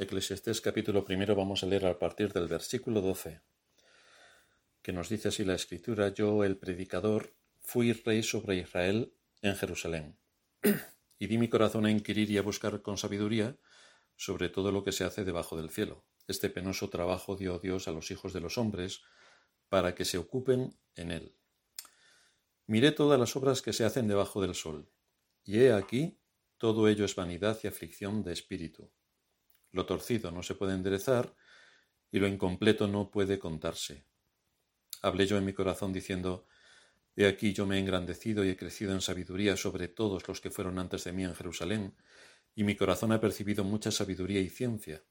Eclesiastés capítulo primero vamos a leer a partir del versículo 12, que nos dice así la escritura, yo el predicador fui rey sobre Israel en Jerusalén, y di mi corazón a inquirir y a buscar con sabiduría sobre todo lo que se hace debajo del cielo. Este penoso trabajo dio Dios a los hijos de los hombres para que se ocupen en él. Miré todas las obras que se hacen debajo del sol, y he aquí, todo ello es vanidad y aflicción de espíritu lo torcido no se puede enderezar y lo incompleto no puede contarse. Hablé yo en mi corazón diciendo, He aquí yo me he engrandecido y he crecido en sabiduría sobre todos los que fueron antes de mí en Jerusalén, y mi corazón ha percibido mucha sabiduría y ciencia.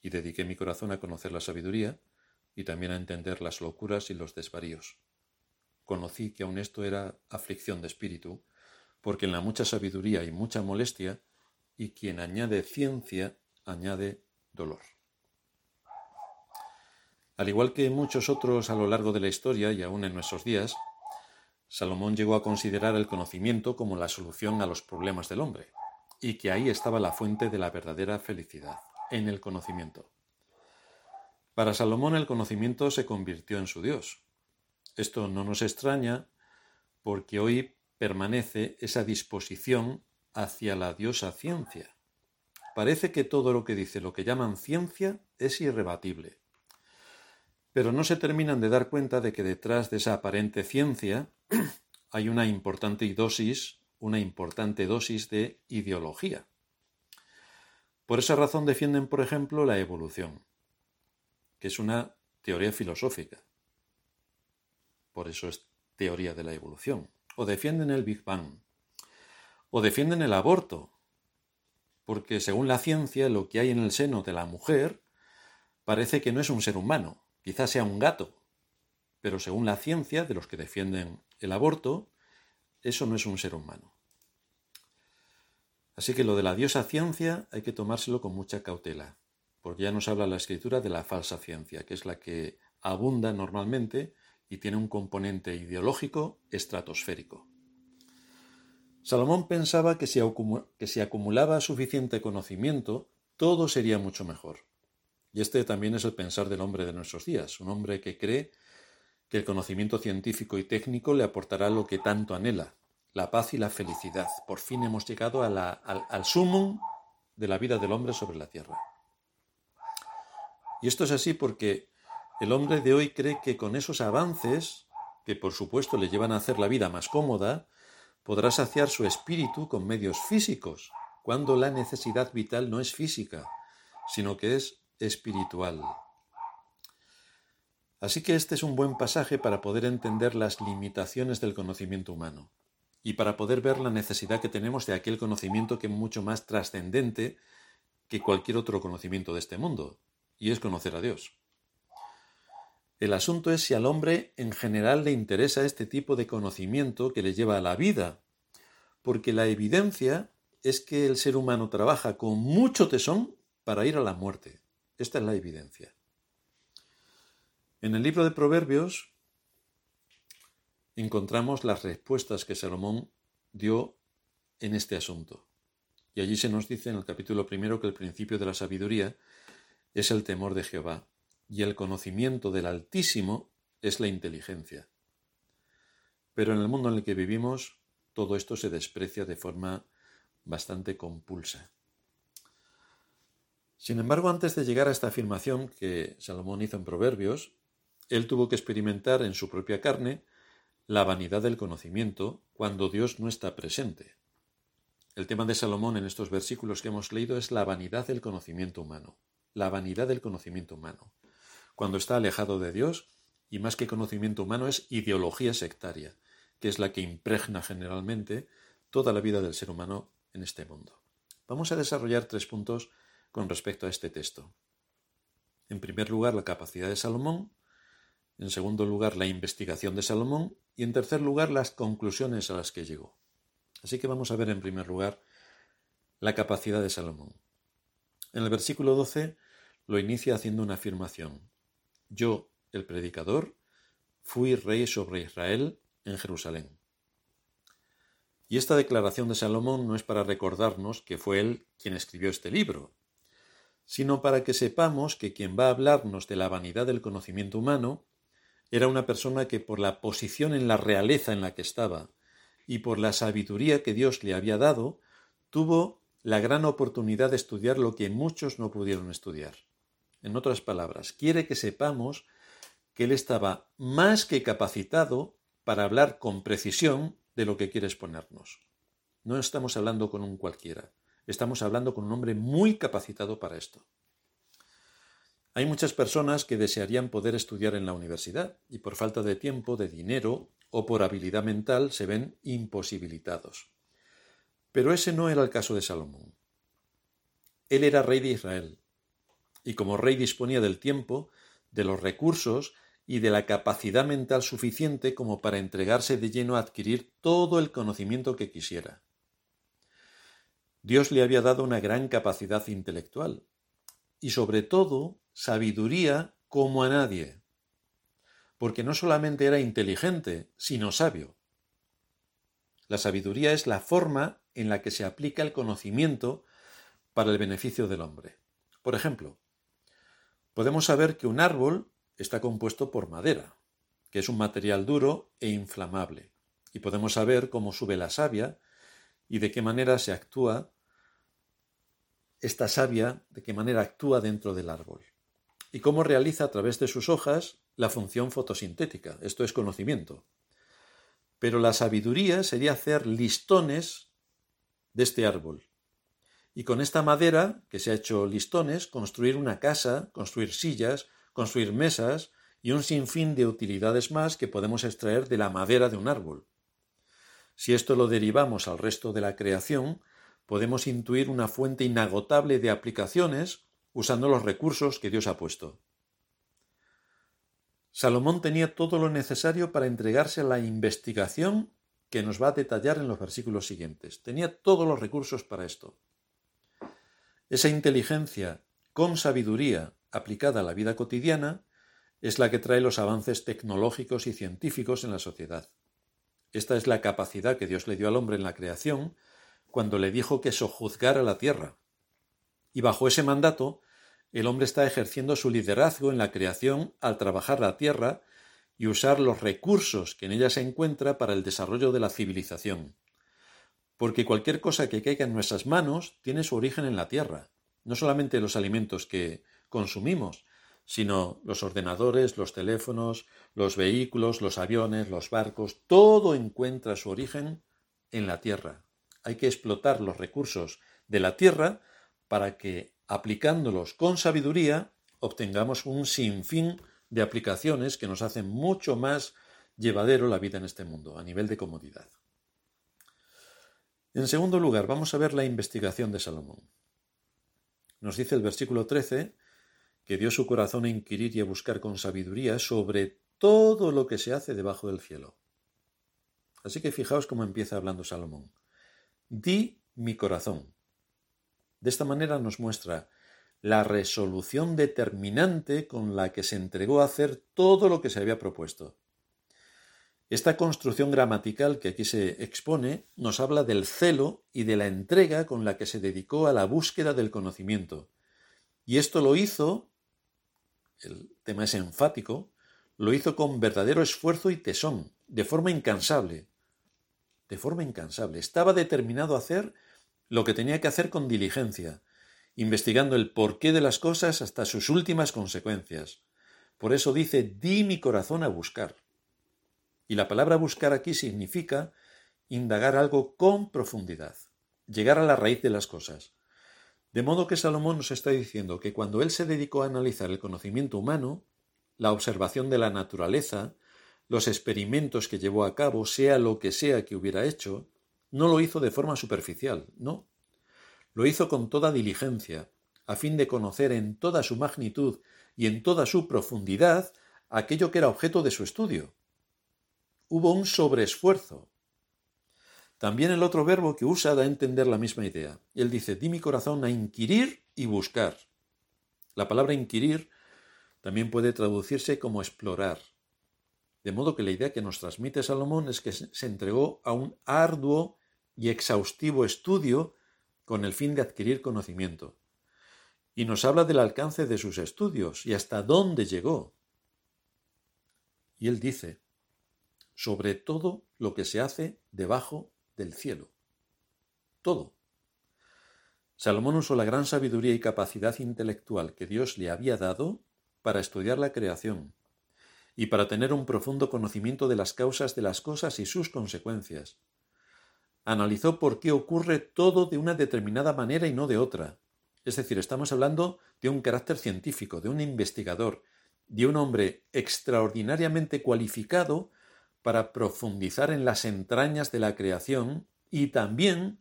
Y dediqué mi corazón a conocer la sabiduría y también a entender las locuras y los desvaríos. Conocí que aun esto era aflicción de espíritu, porque en la mucha sabiduría y mucha molestia, y quien añade ciencia añade dolor. Al igual que muchos otros a lo largo de la historia y aún en nuestros días, Salomón llegó a considerar el conocimiento como la solución a los problemas del hombre, y que ahí estaba la fuente de la verdadera felicidad, en el conocimiento. Para Salomón el conocimiento se convirtió en su Dios. Esto no nos extraña porque hoy permanece esa disposición hacia la diosa ciencia, Parece que todo lo que dice lo que llaman ciencia es irrebatible. Pero no se terminan de dar cuenta de que detrás de esa aparente ciencia hay una importante dosis, una importante dosis de ideología. Por esa razón defienden, por ejemplo, la evolución, que es una teoría filosófica. Por eso es teoría de la evolución. O defienden el Big Bang. O defienden el aborto, porque según la ciencia lo que hay en el seno de la mujer parece que no es un ser humano, quizás sea un gato, pero según la ciencia de los que defienden el aborto, eso no es un ser humano. Así que lo de la diosa ciencia hay que tomárselo con mucha cautela, porque ya nos habla la escritura de la falsa ciencia, que es la que abunda normalmente y tiene un componente ideológico estratosférico. Salomón pensaba que si, acumulaba suficiente conocimiento, todo sería mucho mejor. Y este también es el pensar del hombre de nuestros días, un hombre que cree que el conocimiento científico y técnico le aportará lo que tanto anhela, la paz y la felicidad. Por fin hemos llegado al, al sumum de la vida del hombre sobre la tierra. Y esto es así porque el hombre de hoy cree que con esos avances, que por supuesto le llevan a hacer la vida más cómoda, podrá saciar su espíritu con medios físicos, cuando la necesidad vital no es física, sino que es espiritual. Así que este es un buen pasaje para poder entender las limitaciones del conocimiento humano y para poder ver la necesidad que tenemos de aquel conocimiento que es mucho más trascendente que cualquier otro conocimiento de este mundo, y es conocer a Dios. El asunto es si al hombre en general le interesa este tipo de conocimiento que le lleva a la vida, porque la evidencia es que el ser humano trabaja con mucho tesón para ir a la muerte. Esta es la evidencia. En el libro de Proverbios encontramos las respuestas que Salomón dio en este asunto. Y allí se nos dice en el capítulo primero que el principio de la sabiduría es el temor de Jehová y el conocimiento del Altísimo es la inteligencia. Pero en el mundo en el que vivimos, todo esto se desprecia de forma bastante compulsa. Sin embargo, antes de llegar a esta afirmación que Salomón hizo en Proverbios, él tuvo que experimentar en su propia carne la vanidad del conocimiento cuando Dios no está presente. El tema de Salomón en estos versículos que hemos leído es la vanidad del conocimiento humano. La vanidad del conocimiento humano cuando está alejado de Dios, y más que conocimiento humano es ideología sectaria, que es la que impregna generalmente toda la vida del ser humano en este mundo. Vamos a desarrollar tres puntos con respecto a este texto. En primer lugar, la capacidad de Salomón, en segundo lugar, la investigación de Salomón y en tercer lugar, las conclusiones a las que llegó. Así que vamos a ver en primer lugar la capacidad de Salomón. En el versículo 12 lo inicia haciendo una afirmación. Yo, el predicador, fui rey sobre Israel en Jerusalén. Y esta declaración de Salomón no es para recordarnos que fue él quien escribió este libro, sino para que sepamos que quien va a hablarnos de la vanidad del conocimiento humano era una persona que por la posición en la realeza en la que estaba y por la sabiduría que Dios le había dado, tuvo la gran oportunidad de estudiar lo que muchos no pudieron estudiar. En otras palabras, quiere que sepamos que él estaba más que capacitado para hablar con precisión de lo que quiere exponernos. No estamos hablando con un cualquiera, estamos hablando con un hombre muy capacitado para esto. Hay muchas personas que desearían poder estudiar en la universidad y por falta de tiempo, de dinero o por habilidad mental se ven imposibilitados. Pero ese no era el caso de Salomón. Él era rey de Israel y como rey disponía del tiempo, de los recursos y de la capacidad mental suficiente como para entregarse de lleno a adquirir todo el conocimiento que quisiera. Dios le había dado una gran capacidad intelectual y sobre todo sabiduría como a nadie, porque no solamente era inteligente, sino sabio. La sabiduría es la forma en la que se aplica el conocimiento para el beneficio del hombre. Por ejemplo, podemos saber que un árbol está compuesto por madera, que es un material duro e inflamable, y podemos saber cómo sube la savia y de qué manera se actúa esta savia, de qué manera actúa dentro del árbol y cómo realiza a través de sus hojas la función fotosintética. Esto es conocimiento. Pero la sabiduría sería hacer listones de este árbol. Y con esta madera, que se ha hecho listones, construir una casa, construir sillas, construir mesas y un sinfín de utilidades más que podemos extraer de la madera de un árbol. Si esto lo derivamos al resto de la creación, podemos intuir una fuente inagotable de aplicaciones usando los recursos que Dios ha puesto. Salomón tenía todo lo necesario para entregarse a la investigación que nos va a detallar en los versículos siguientes. Tenía todos los recursos para esto. Esa inteligencia con sabiduría aplicada a la vida cotidiana es la que trae los avances tecnológicos y científicos en la sociedad. Esta es la capacidad que Dios le dio al hombre en la creación cuando le dijo que sojuzgara la tierra, y bajo ese mandato, el hombre está ejerciendo su liderazgo en la creación al trabajar la tierra y usar los recursos que en ella se encuentra para el desarrollo de la civilización. Porque cualquier cosa que caiga en nuestras manos tiene su origen en la tierra, no solamente los alimentos que consumimos, sino los ordenadores, los teléfonos, los vehículos, los aviones, los barcos, todo encuentra su origen en la tierra. Hay que explotar los recursos de la tierra para que, aplicándolos con sabiduría, obtengamos un sinfín de aplicaciones que nos hacen mucho más llevadero la vida en este mundo, a nivel de comodidad. En segundo lugar, vamos a ver la investigación de Salomón. Nos dice el versículo 13 que dio su corazón a inquirir y a buscar con sabiduría sobre todo lo que se hace debajo del cielo. Así que fijaos cómo empieza hablando Salomón. Di mi corazón. De esta manera nos muestra la resolución determinante con la que se entregó a hacer todo lo que se había propuesto. Esta construcción gramatical que aquí se expone nos habla del celo y de la entrega con la que se dedicó a la búsqueda del conocimiento. Y esto lo hizo, el tema es enfático, lo hizo con verdadero esfuerzo y tesón, de forma incansable. De forma incansable. Estaba determinado a hacer lo que tenía que hacer con diligencia, investigando el porqué de las cosas hasta sus últimas consecuencias. Por eso dice, di mi corazón a buscar. Y la palabra buscar aquí significa indagar algo con profundidad, llegar a la raíz de las cosas. De modo que Salomón nos está diciendo que cuando él se dedicó a analizar el conocimiento humano, la observación de la naturaleza, los experimentos que llevó a cabo, sea lo que sea que hubiera hecho, no lo hizo de forma superficial, no. Lo hizo con toda diligencia, a fin de conocer en toda su magnitud y en toda su profundidad aquello que era objeto de su estudio. Hubo un sobreesfuerzo. También el otro verbo que usa da a entender la misma idea. Él dice, di mi corazón a inquirir y buscar. La palabra inquirir también puede traducirse como explorar. De modo que la idea que nos transmite Salomón es que se entregó a un arduo y exhaustivo estudio con el fin de adquirir conocimiento. y nos habla del alcance de sus estudios y hasta dónde llegó. Y él dice, sobre todo lo que se hace debajo del cielo. Todo. Salomón usó la gran sabiduría y capacidad intelectual que Dios le había dado para estudiar la creación y para tener un profundo conocimiento de las causas de las cosas y sus consecuencias. Analizó por qué ocurre todo de una determinada manera y no de otra. Es decir, estamos hablando de un carácter científico, de un investigador, de un hombre extraordinariamente cualificado para profundizar en las entrañas de la creación y también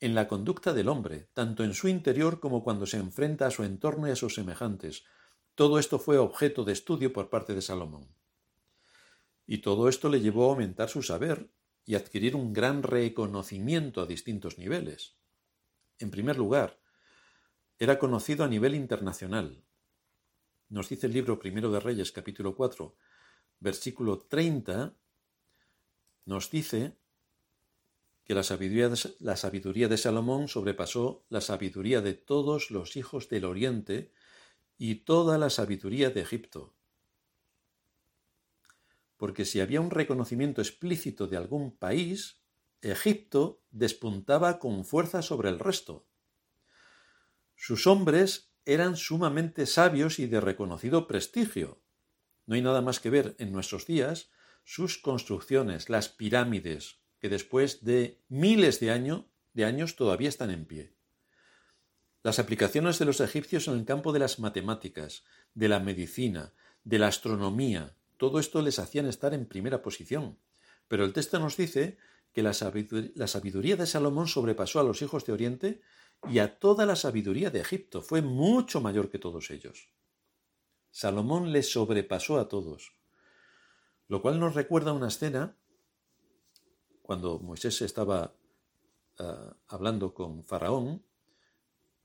en la conducta del hombre, tanto en su interior como cuando se enfrenta a su entorno y a sus semejantes. Todo esto fue objeto de estudio por parte de Salomón. Y todo esto le llevó a aumentar su saber y adquirir un gran reconocimiento a distintos niveles. En primer lugar, era conocido a nivel internacional. Nos dice el libro Primero de Reyes, capítulo 4, versículo 30, nos dice que la sabiduría, de, Salomón sobrepasó la sabiduría de todos los hijos del oriente y toda la sabiduría de Egipto. Porque si había un reconocimiento explícito de algún país, Egipto despuntaba con fuerza sobre el resto. Sus hombres eran sumamente sabios y de reconocido prestigio. No hay nada más que ver en nuestros días sus construcciones, las pirámides, que después de miles de, de años todavía están en pie. Las aplicaciones de los egipcios en el campo de las matemáticas, de la medicina, de la astronomía, todo esto les hacían estar en primera posición. Pero el texto nos dice que la sabiduría de Salomón sobrepasó a los hijos de Oriente y a toda la sabiduría de Egipto. Fue mucho mayor que todos ellos. Salomón les sobrepasó a todos. Lo cual nos recuerda una escena cuando Moisés estaba ah, hablando con Faraón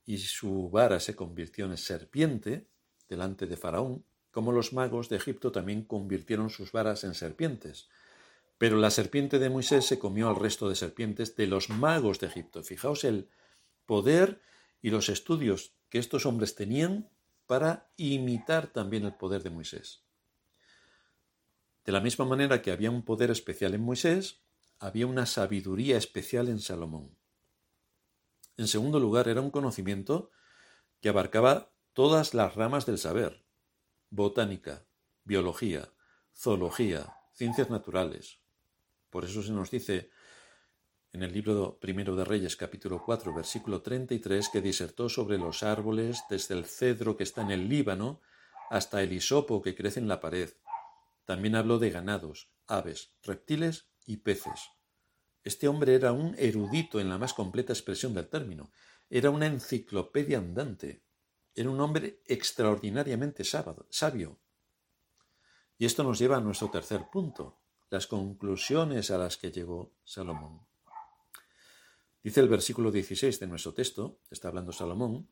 y su vara se convirtió en serpiente delante de Faraón, como los magos de Egipto también convirtieron sus varas en serpientes. Pero la serpiente de Moisés se comió al resto de serpientes de los magos de Egipto. Fijaos el poder y los estudios que estos hombres tenían para imitar también el poder de Moisés. De la misma manera que había un poder especial en Moisés, había una sabiduría especial en Salomón. En segundo lugar, era un conocimiento que abarcaba todas las ramas del saber, botánica, biología, zoología, ciencias naturales. Por eso se nos dice en el libro primero de Reyes capítulo 4 versículo 33 que disertó sobre los árboles desde el cedro que está en el Líbano hasta el hisopo que crece en la pared, también habló de ganados, aves, reptiles y peces. Este hombre era un erudito en la más completa expresión del término. Era una enciclopedia andante. Era un hombre extraordinariamente sabio. Y esto nos lleva a nuestro tercer punto, las conclusiones a las que llegó Salomón. Dice el versículo 16 de nuestro texto, está hablando Salomón,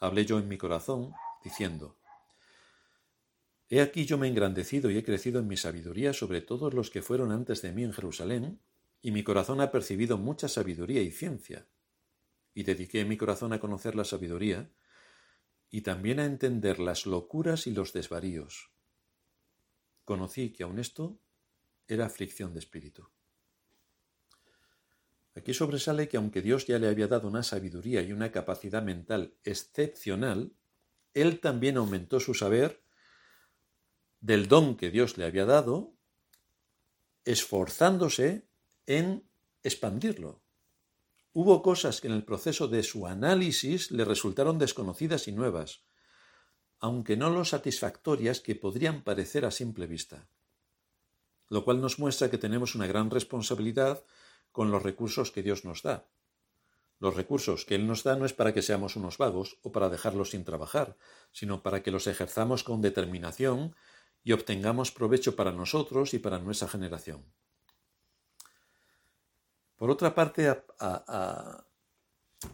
hablé yo en mi corazón, diciendo, He aquí yo me he engrandecido y he crecido en mi sabiduría sobre todos los que fueron antes de mí en Jerusalén, y mi corazón ha percibido mucha sabiduría y ciencia. Y dediqué mi corazón a conocer la sabiduría, y también a entender las locuras y los desvaríos. Conocí que aun esto era aflicción de espíritu. Aquí sobresale que aunque Dios ya le había dado una sabiduría y una capacidad mental excepcional, él también aumentó su saber del don que Dios le había dado, esforzándose en expandirlo. Hubo cosas que en el proceso de su análisis le resultaron desconocidas y nuevas, aunque no lo satisfactorias que podrían parecer a simple vista. Lo cual nos muestra que tenemos una gran responsabilidad con los recursos que Dios nos da. Los recursos que Él nos da no es para que seamos unos vagos o para dejarlos sin trabajar, sino para que los ejerzamos con determinación y obtengamos provecho para nosotros y para nuestra generación. Por otra parte, a,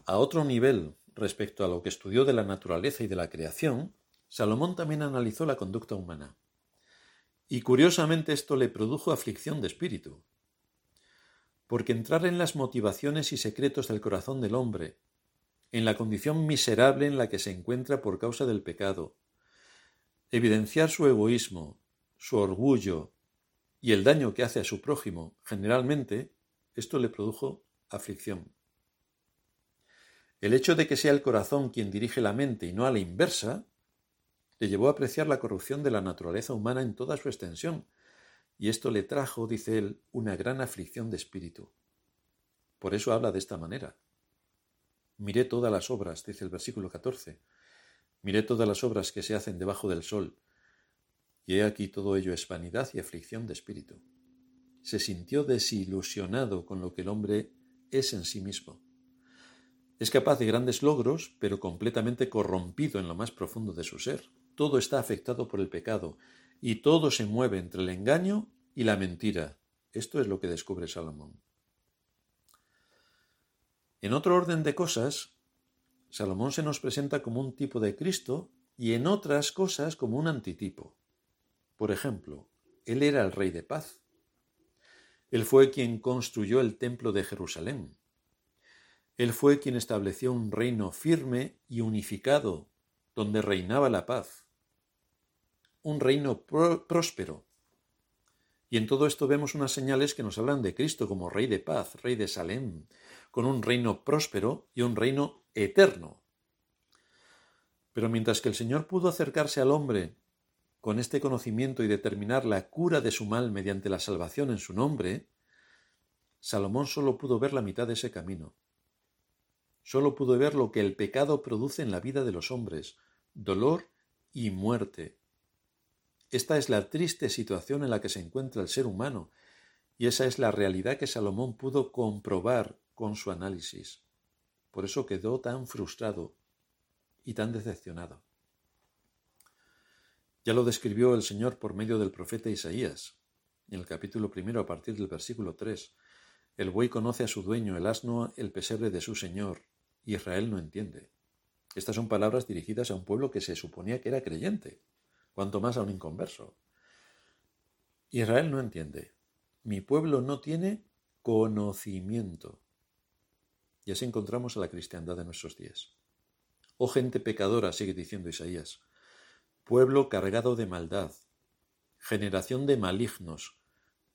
otro nivel respecto a lo que estudió de la naturaleza y de la creación, Salomón también analizó la conducta humana. Y curiosamente esto le produjo aflicción de espíritu, porque entrar en las motivaciones y secretos del corazón del hombre, en la condición miserable en la que se encuentra por causa del pecado. Evidenciar su egoísmo, su orgullo y el daño que hace a su prójimo, generalmente, esto le produjo aflicción. El hecho de que sea el corazón quien dirige la mente y no a la inversa, le llevó a apreciar la corrupción de la naturaleza humana en toda su extensión, y esto le trajo, dice él, una gran aflicción de espíritu. Por eso habla de esta manera. Miré todas las obras, dice el versículo 14. Miré todas las obras que se hacen debajo del sol, y he aquí todo ello es vanidad y aflicción de espíritu. Se sintió desilusionado con lo que el hombre es en sí mismo. Es capaz de grandes logros, pero completamente corrompido en lo más profundo de su ser. Todo está afectado por el pecado, y todo se mueve entre el engaño y la mentira. Esto es lo que descubre Salomón. En otro orden de cosas, Salomón se nos presenta como un tipo de Cristo y en otras cosas como un antitipo. Por ejemplo, él era el rey de paz. Él fue quien construyó el templo de Jerusalén. Él fue quien estableció un reino firme y unificado, donde reinaba la paz. Un reino próspero. Y en todo esto vemos unas señales que nos hablan de Cristo como rey de paz, rey de Salem, con un reino próspero y un reino eterno. Pero mientras que el Señor pudo acercarse al hombre con este conocimiento y determinar la cura de su mal mediante la salvación en su nombre, Salomón solo pudo ver la mitad de ese camino. Solo pudo ver lo que el pecado produce en la vida de los hombres, dolor y muerte. Esta es la triste situación en la que se encuentra el ser humano, y esa es la realidad que Salomón pudo comprobar con su análisis. Por eso quedó tan frustrado y tan decepcionado. Ya lo describió el Señor por medio del profeta Isaías, en el capítulo primero a partir del versículo 3. El buey conoce a su dueño, el asno el pesebre de su Señor. Israel no entiende. Estas son palabras dirigidas a un pueblo que se suponía que era creyente, cuanto más a un inconverso. Israel no entiende. Mi pueblo no tiene conocimiento. Y así encontramos a la cristiandad de nuestros días. Oh gente pecadora, sigue diciendo Isaías, pueblo cargado de maldad, generación de malignos,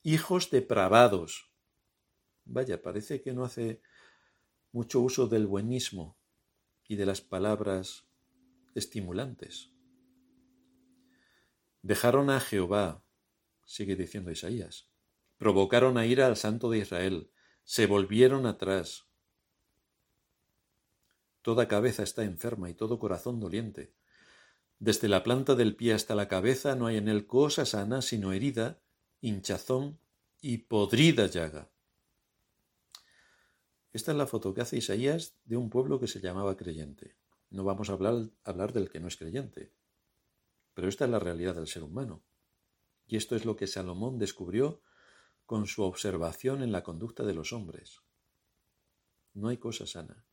hijos depravados. Vaya, parece que no hace mucho uso del buenismo y de las palabras estimulantes. Dejaron a Jehová, sigue diciendo Isaías, provocaron a ira al Santo de Israel, se volvieron atrás, Toda cabeza está enferma y todo corazón doliente. Desde la planta del pie hasta la cabeza no hay en él cosa sana, sino herida, hinchazón y podrida llaga. Esta es la foto que hace Isaías de un pueblo que se llamaba creyente. No vamos a hablar, hablar del que no es creyente. Pero esta es la realidad del ser humano. Y esto es lo que Salomón descubrió con su observación en la conducta de los hombres. No hay cosa sana.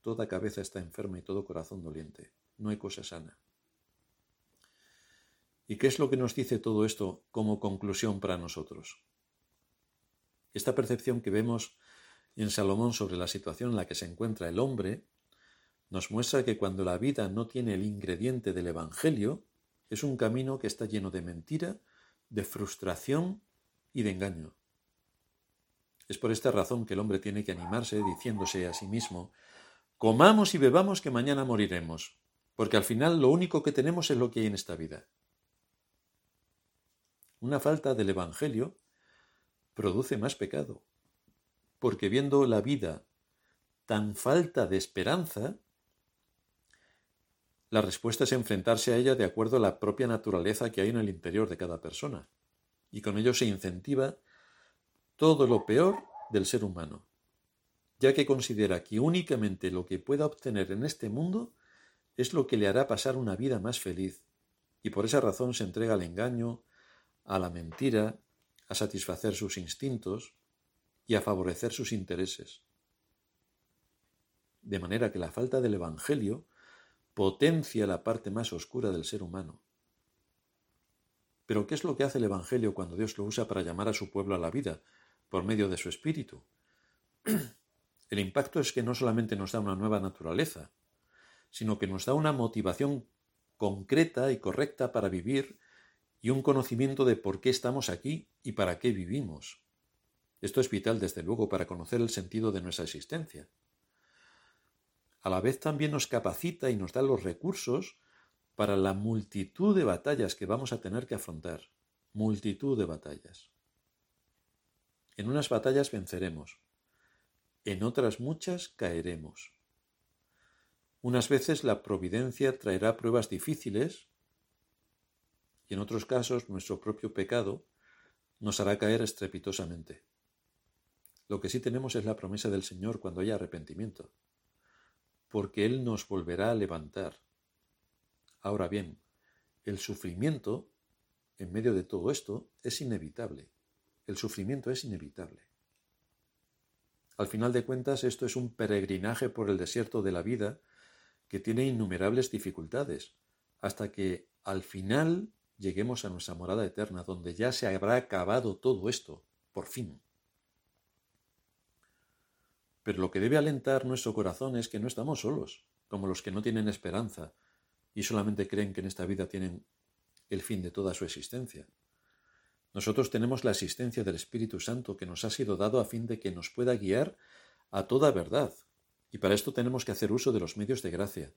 Toda cabeza está enferma y todo corazón doliente. No hay cosa sana. ¿Y qué es lo que nos dice todo esto como conclusión para nosotros? Esta percepción que vemos en Salomón sobre la situación en la que se encuentra el hombre nos muestra que cuando la vida no tiene el ingrediente del Evangelio, es un camino que está lleno de mentira, de frustración y de engaño. Es por esta razón que el hombre tiene que animarse diciéndose a sí mismo Comamos y bebamos que mañana moriremos, porque al final lo único que tenemos es lo que hay en esta vida. Una falta del Evangelio produce más pecado, porque viendo la vida tan falta de esperanza, la respuesta es enfrentarse a ella de acuerdo a la propia naturaleza que hay en el interior de cada persona, y con ello se incentiva todo lo peor del ser humano ya que considera que únicamente lo que pueda obtener en este mundo es lo que le hará pasar una vida más feliz, y por esa razón se entrega al engaño, a la mentira, a satisfacer sus instintos y a favorecer sus intereses. De manera que la falta del Evangelio potencia la parte más oscura del ser humano. Pero ¿qué es lo que hace el Evangelio cuando Dios lo usa para llamar a su pueblo a la vida por medio de su espíritu? El impacto es que no solamente nos da una nueva naturaleza, sino que nos da una motivación concreta y correcta para vivir y un conocimiento de por qué estamos aquí y para qué vivimos. Esto es vital, desde luego, para conocer el sentido de nuestra existencia. A la vez también nos capacita y nos da los recursos para la multitud de batallas que vamos a tener que afrontar. Multitud de batallas. En unas batallas venceremos, en otras muchas caeremos. Unas veces la providencia traerá pruebas difíciles y en otros casos nuestro propio pecado nos hará caer estrepitosamente. Lo que sí tenemos es la promesa del Señor cuando haya arrepentimiento, porque Él nos volverá a levantar. Ahora bien, el sufrimiento, en medio de todo esto, es inevitable. El sufrimiento es inevitable. Al final de cuentas, esto es un peregrinaje por el desierto de la vida que tiene innumerables dificultades, hasta que al final lleguemos a nuestra morada eterna, donde ya se habrá acabado todo esto, por fin. Pero lo que debe alentar nuestro corazón es que no estamos solos, como los que no tienen esperanza y solamente creen que en esta vida tienen el fin de toda su existencia. Nosotros tenemos la asistencia del Espíritu Santo que nos ha sido dado a fin de que nos pueda guiar a toda verdad, y para esto tenemos que hacer uso de los medios de gracia.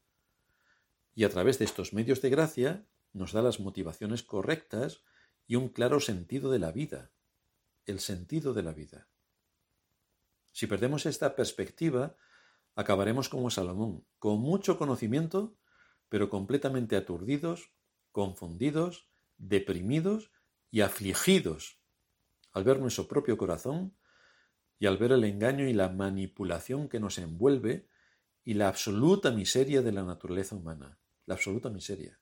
Y a través de estos medios de gracia nos da las motivaciones correctas y un claro sentido de la vida, el sentido de la vida. Si perdemos esta perspectiva, acabaremos como Salomón, con mucho conocimiento, pero completamente aturdidos, confundidos, deprimidos y afligidos al ver nuestro propio corazón y al ver el engaño y la manipulación que nos envuelve y la absoluta miseria de la naturaleza humana, la absoluta miseria.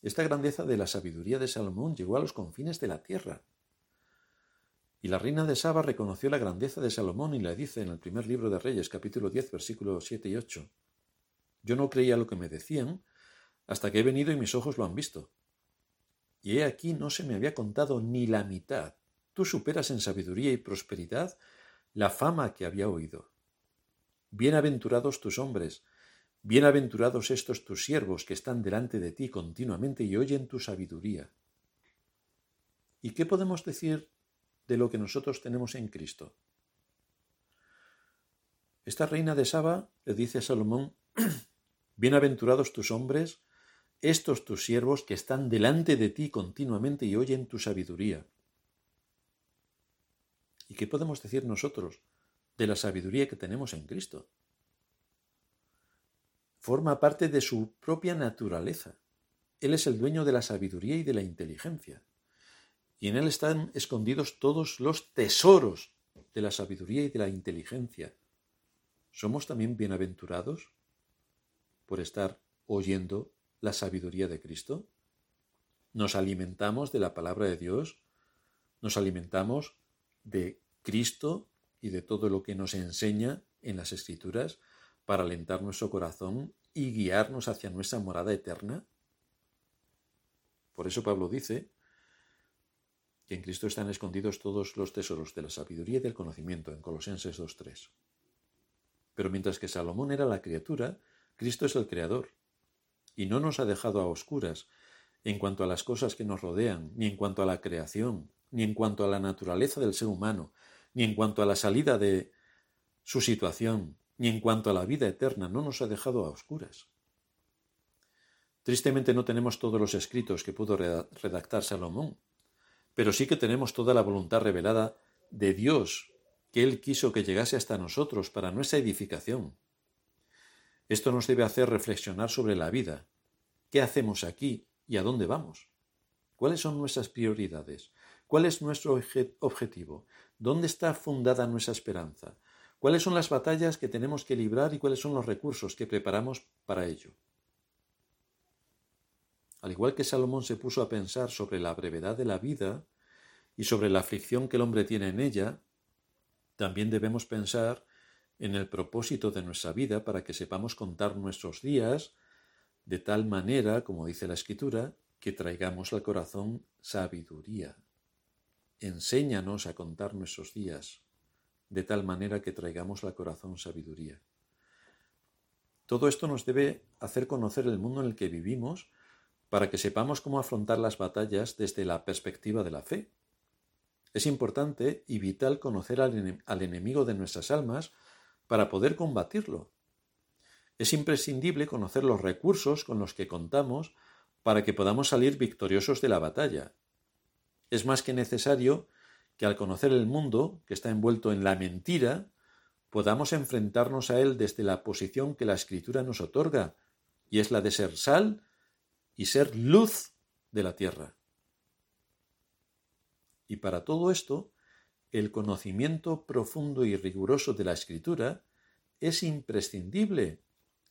Esta grandeza de la sabiduría de Salomón llegó a los confines de la tierra. Y la reina de Saba reconoció la grandeza de Salomón y le dice en el primer libro de Reyes, capítulo 10, versículos 7 y 8. Yo no creía lo que me decían hasta que he venido y mis ojos lo han visto. Y he aquí no se me había contado ni la mitad. Tú superas en sabiduría y prosperidad la fama que había oído. Bienaventurados tus hombres, Bienaventurados estos tus siervos que están delante de ti continuamente y oyen tu sabiduría. ¿Y qué podemos decir de lo que nosotros tenemos en Cristo? Esta reina de Saba le dice a Salomón, Bienaventurados tus hombres, estos tus siervos que están delante de ti continuamente y oyen tu sabiduría. ¿Y qué podemos decir nosotros de la sabiduría que tenemos en Cristo? forma parte de su propia naturaleza. Él es el dueño de la sabiduría y de la inteligencia. Y en Él están escondidos todos los tesoros de la sabiduría y de la inteligencia. ¿Somos también bienaventurados por estar oyendo la sabiduría de Cristo? ¿Nos alimentamos de la palabra de Dios? ¿Nos alimentamos de Cristo y de todo lo que nos enseña en las Escrituras? para alentar nuestro corazón y guiarnos hacia nuestra morada eterna? Por eso Pablo dice en Cristo están escondidos todos los tesoros de la sabiduría y del conocimiento en Colosenses 2.3. Pero mientras que Salomón era la criatura, Cristo es el creador, y no nos ha dejado a oscuras en cuanto a las cosas que nos rodean, ni en cuanto a la creación, ni en cuanto a la naturaleza del ser humano, ni en cuanto a la salida de su situación, ni en cuanto a la vida eterna no nos ha dejado a oscuras. Tristemente no tenemos todos los escritos que pudo redactar Salomón, pero sí que tenemos toda la voluntad revelada de Dios que Él quiso que llegase hasta nosotros para nuestra edificación. Esto nos debe hacer reflexionar sobre la vida. ¿Qué hacemos aquí y a dónde vamos? ¿Cuáles son nuestras prioridades? ¿Cuál es nuestro objetivo? ¿Dónde está fundada nuestra esperanza? ¿Cuáles son las batallas que tenemos que librar y cuáles son los recursos que preparamos para ello? Al igual que Salomón se puso a pensar sobre la brevedad de la vida y sobre la aflicción que el hombre tiene en ella, también debemos pensar en el propósito de nuestra vida para que sepamos contar nuestros días de tal manera, como dice la Escritura, que traigamos al corazón sabiduría. Enséñanos a contar nuestros días de tal manera que traigamos al corazón sabiduría. Todo esto nos debe hacer conocer el mundo en el que vivimos para que sepamos cómo afrontar las batallas desde la perspectiva de la fe. Es importante y vital conocer al, enemigo de nuestras almas para poder combatirlo. Es imprescindible conocer los recursos con los que contamos para que podamos salir victoriosos de la batalla. Es más que necesario que al conocer el mundo, que está envuelto en la mentira, podamos enfrentarnos a él desde la posición que la Escritura nos otorga, y es la de ser sal y ser luz de la tierra. Y para todo esto, el conocimiento profundo y riguroso de la Escritura es imprescindible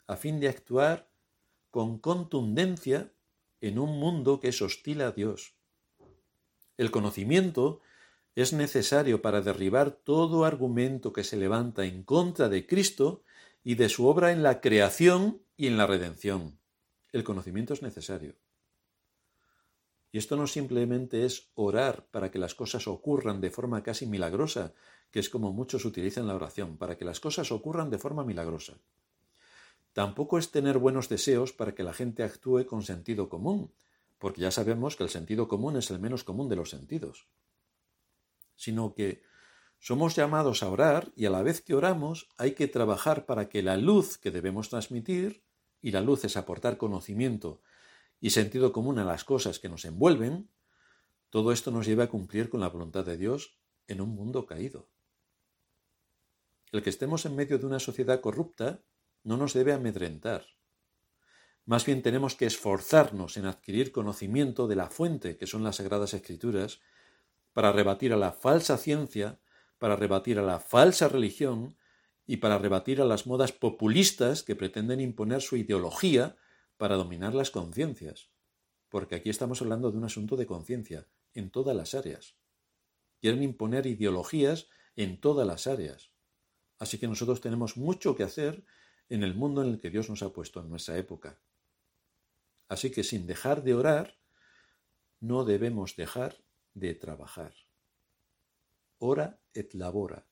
a fin de actuar con contundencia en un mundo que es hostil a Dios. El conocimiento es necesario para derribar todo argumento que se levanta en contra de Cristo y de su obra en la creación y en la redención. El conocimiento es necesario. Y esto no simplemente es orar para que las cosas ocurran de forma casi milagrosa, que es como muchos utilizan la oración, para que las cosas ocurran de forma milagrosa. Tampoco es tener buenos deseos para que la gente actúe con sentido común, porque ya sabemos que el sentido común es el menos común de los sentidos, sino que somos llamados a orar y a la vez que oramos hay que trabajar para que la luz que debemos transmitir, y la luz es aportar conocimiento y sentido común a las cosas que nos envuelven, todo esto nos lleva a cumplir con la voluntad de Dios en un mundo caído. El que estemos en medio de una sociedad corrupta no nos debe amedrentar. Más bien tenemos que esforzarnos en adquirir conocimiento de la fuente que son las Sagradas Escrituras para rebatir a la falsa ciencia, para rebatir a la falsa religión y para rebatir a las modas populistas que pretenden imponer su ideología para dominar las conciencias. Porque aquí estamos hablando de un asunto de conciencia en todas las áreas. Quieren imponer ideologías en todas las áreas. Así que nosotros tenemos mucho que hacer en el mundo en el que Dios nos ha puesto en nuestra época. Así que sin dejar de orar, no debemos dejar de trabajar. Ora et labora,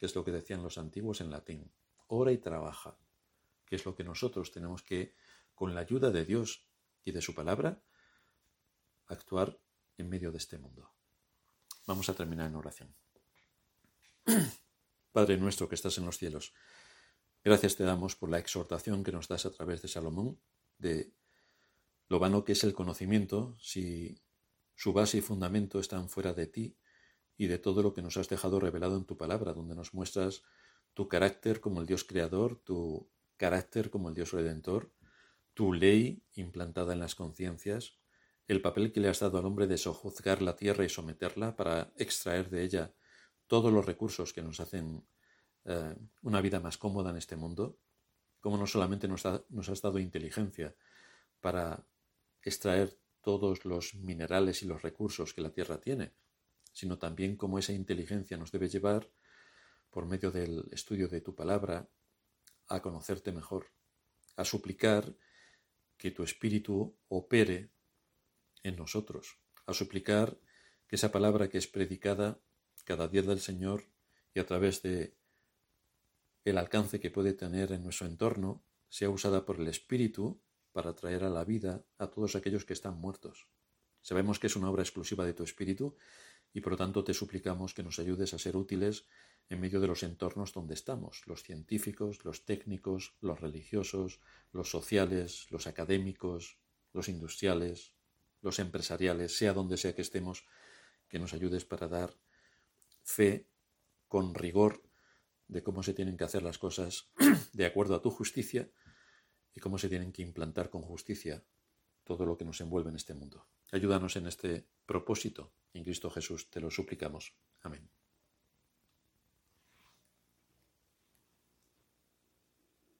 que es lo que decían los antiguos en latín. Ora y trabaja, que es lo que nosotros tenemos que con la ayuda de Dios y de su palabra, actuar en medio de este mundo. Vamos a terminar en oración. Padre nuestro que estás en los cielos, gracias te damos por la exhortación que nos das a través de Salomón, de lo vano que es el conocimiento si su base y fundamento están fuera de ti y de todo lo que nos has dejado revelado en tu palabra, donde nos muestras tu carácter como el Dios creador, tu carácter como el Dios redentor, tu ley implantada en las conciencias, el papel que le has dado al hombre de sojuzgar la tierra y someterla para extraer de ella todos los recursos que nos hacen eh, una vida más cómoda en este mundo, como no solamente nos, nos has dado inteligencia para extraer todos los minerales y los recursos que la tierra tiene, sino también cómo esa inteligencia nos debe llevar, por medio del estudio de tu palabra, a conocerte mejor, a suplicar que tu espíritu opere en nosotros, a suplicar que esa palabra que es predicada cada día del Señor y a través de el alcance que puede tener en nuestro entorno sea usada por el Espíritu para traer a la vida a todos aquellos que están muertos. Sabemos que es una obra exclusiva de tu Espíritu y por lo tanto te suplicamos que nos ayudes a ser útiles en medio de los entornos donde estamos, los científicos, los técnicos, los religiosos, los sociales, los académicos, los industriales, los empresariales, sea donde sea que estemos, que nos ayudes para dar fe con rigor de cómo se tienen que hacer las cosas de acuerdo a tu justicia y cómo se tienen que implantar con justicia todo lo que nos envuelve en este mundo. Ayúdanos en este propósito. En Cristo Jesús te lo suplicamos. Amén.